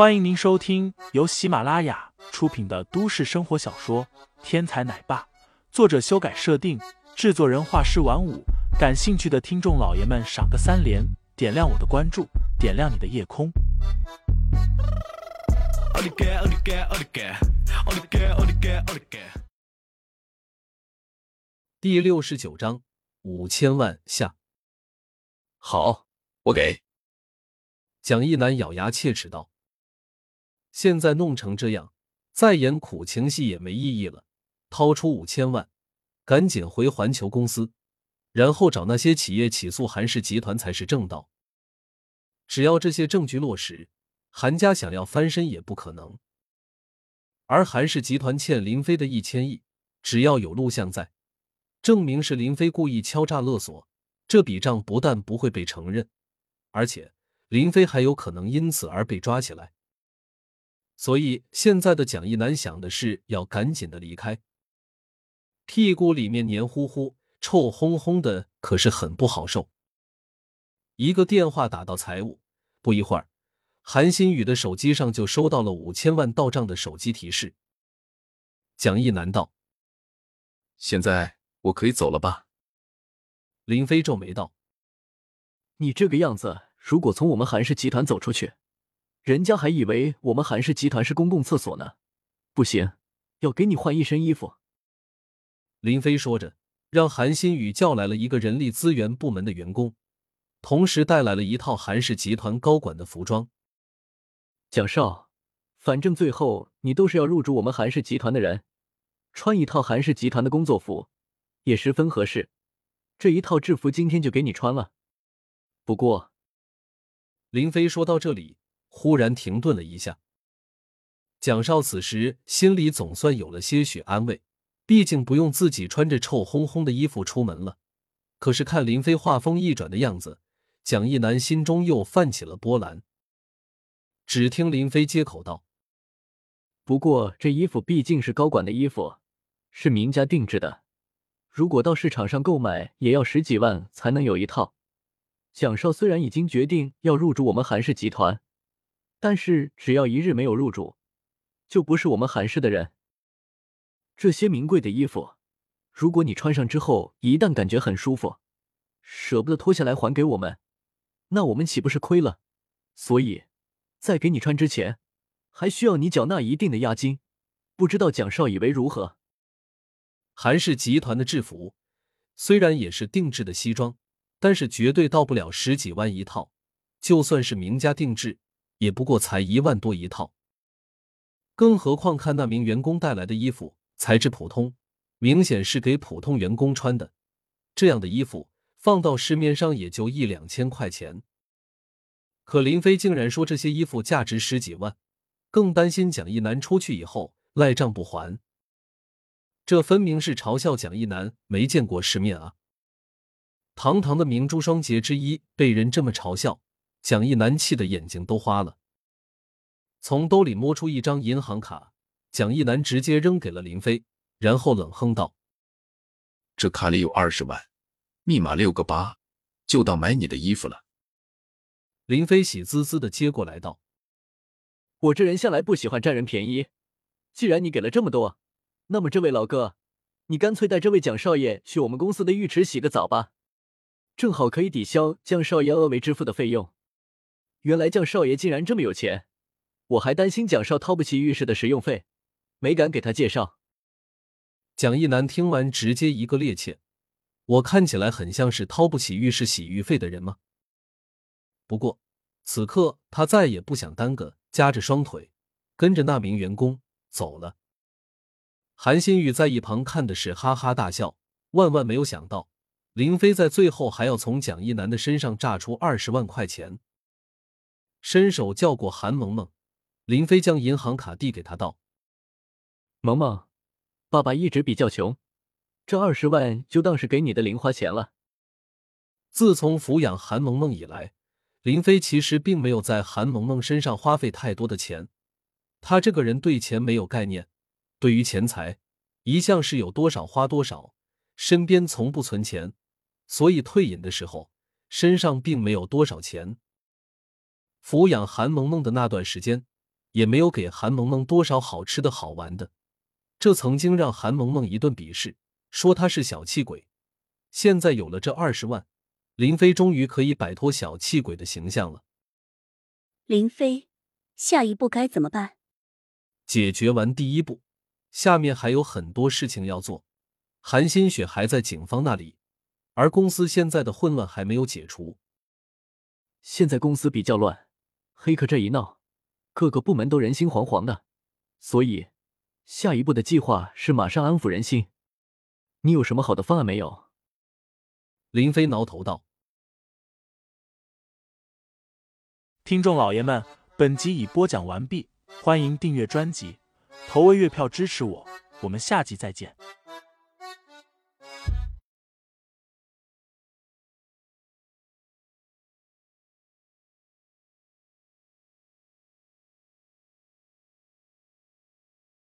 欢迎您收听由喜马拉雅出品的都市生活小说《天才奶爸》，作者修改设定，制作人画师晚舞。感兴趣的听众老爷们，赏个三连，点亮我的关注，点亮你的夜空。第六十九章五千万下。好，我给。蒋一楠咬牙切齿道：“现在弄成这样，再演苦情戏也没意义了。掏出五千万，赶紧回环球公司，然后找那些企业起诉韩氏集团才是正道。只要这些证据落实，韩家想要翻身也不可能。而韩氏集团欠林飞的一千亿，只要有录像在，证明是林飞故意敲诈勒索，这笔账不但不会被承认，而且……”林飞还有可能因此而被抓起来，所以现在的蒋一南想的是要赶紧的离开。屁股里面黏糊糊、臭烘烘的，可是很不好受。一个电话打到财务，不一会儿，韩新宇的手机上就收到了五千万到账的手机提示。蒋一南道：“现在我可以走了吧？”林飞皱眉道：“你这个样子。”如果从我们韩氏集团走出去，人家还以为我们韩氏集团是公共厕所呢。不行，要给你换一身衣服。林飞说着，让韩新宇叫来了一个人力资源部门的员工，同时带来了一套韩氏集团高管的服装。蒋少，反正最后你都是要入主我们韩氏集团的人，穿一套韩氏集团的工作服也十分合适。这一套制服今天就给你穿了。不过。林飞说到这里，忽然停顿了一下。蒋少此时心里总算有了些许安慰，毕竟不用自己穿着臭烘烘的衣服出门了。可是看林飞话锋一转的样子，蒋一南心中又泛起了波澜。只听林飞接口道：“不过这衣服毕竟是高管的衣服，是名家定制的，如果到市场上购买，也要十几万才能有一套。”蒋少虽然已经决定要入驻我们韩氏集团，但是只要一日没有入主，就不是我们韩氏的人。这些名贵的衣服，如果你穿上之后一旦感觉很舒服，舍不得脱下来还给我们，那我们岂不是亏了？所以，在给你穿之前，还需要你缴纳一定的押金。不知道蒋少以为如何？韩氏集团的制服虽然也是定制的西装。但是绝对到不了十几万一套，就算是名家定制，也不过才一万多一套。更何况看那名员工带来的衣服，材质普通，明显是给普通员工穿的。这样的衣服放到市面上也就一两千块钱。可林飞竟然说这些衣服价值十几万，更担心蒋一南出去以后赖账不还。这分明是嘲笑蒋一南没见过世面啊！堂堂的明珠双杰之一被人这么嘲笑，蒋一南气的眼睛都花了。从兜里摸出一张银行卡，蒋一南直接扔给了林飞，然后冷哼道：“这卡里有二十万，密码六个八，就当买你的衣服了。”林飞喜滋滋的接过来道：“我这人向来不喜欢占人便宜，既然你给了这么多，那么这位老哥，你干脆带这位蒋少爷去我们公司的浴池洗个澡吧。”正好可以抵消江少爷额外支付的费用。原来江少爷竟然这么有钱，我还担心蒋少掏不起浴室的使用费，没敢给他介绍。蒋一南听完，直接一个趔趄。我看起来很像是掏不起浴室洗浴费的人吗？不过此刻他再也不想耽搁，夹着双腿跟着那名员工走了。韩新宇在一旁看的是哈哈大笑，万万没有想到。林飞在最后还要从蒋一南的身上榨出二十万块钱，伸手叫过韩萌萌，林飞将银行卡递给他道：“萌萌，爸爸一直比较穷，这二十万就当是给你的零花钱了。”自从抚养韩萌萌以来，林飞其实并没有在韩萌萌身上花费太多的钱，他这个人对钱没有概念，对于钱财一向是有多少花多少，身边从不存钱。所以退隐的时候，身上并没有多少钱。抚养韩萌萌的那段时间，也没有给韩萌萌多少好吃的好玩的，这曾经让韩萌萌一顿鄙视，说她是小气鬼。现在有了这二十万，林飞终于可以摆脱小气鬼的形象了。林飞，下一步该怎么办？解决完第一步，下面还有很多事情要做。韩新雪还在警方那里，而公司现在的混乱还没有解除。现在公司比较乱，黑客这一闹，各个部门都人心惶惶的，所以下一步的计划是马上安抚人心。你有什么好的方案没有？林飞挠头道：“听众老爷们，本集已播讲完毕，欢迎订阅专辑，投喂月票支持我，我们下集再见。”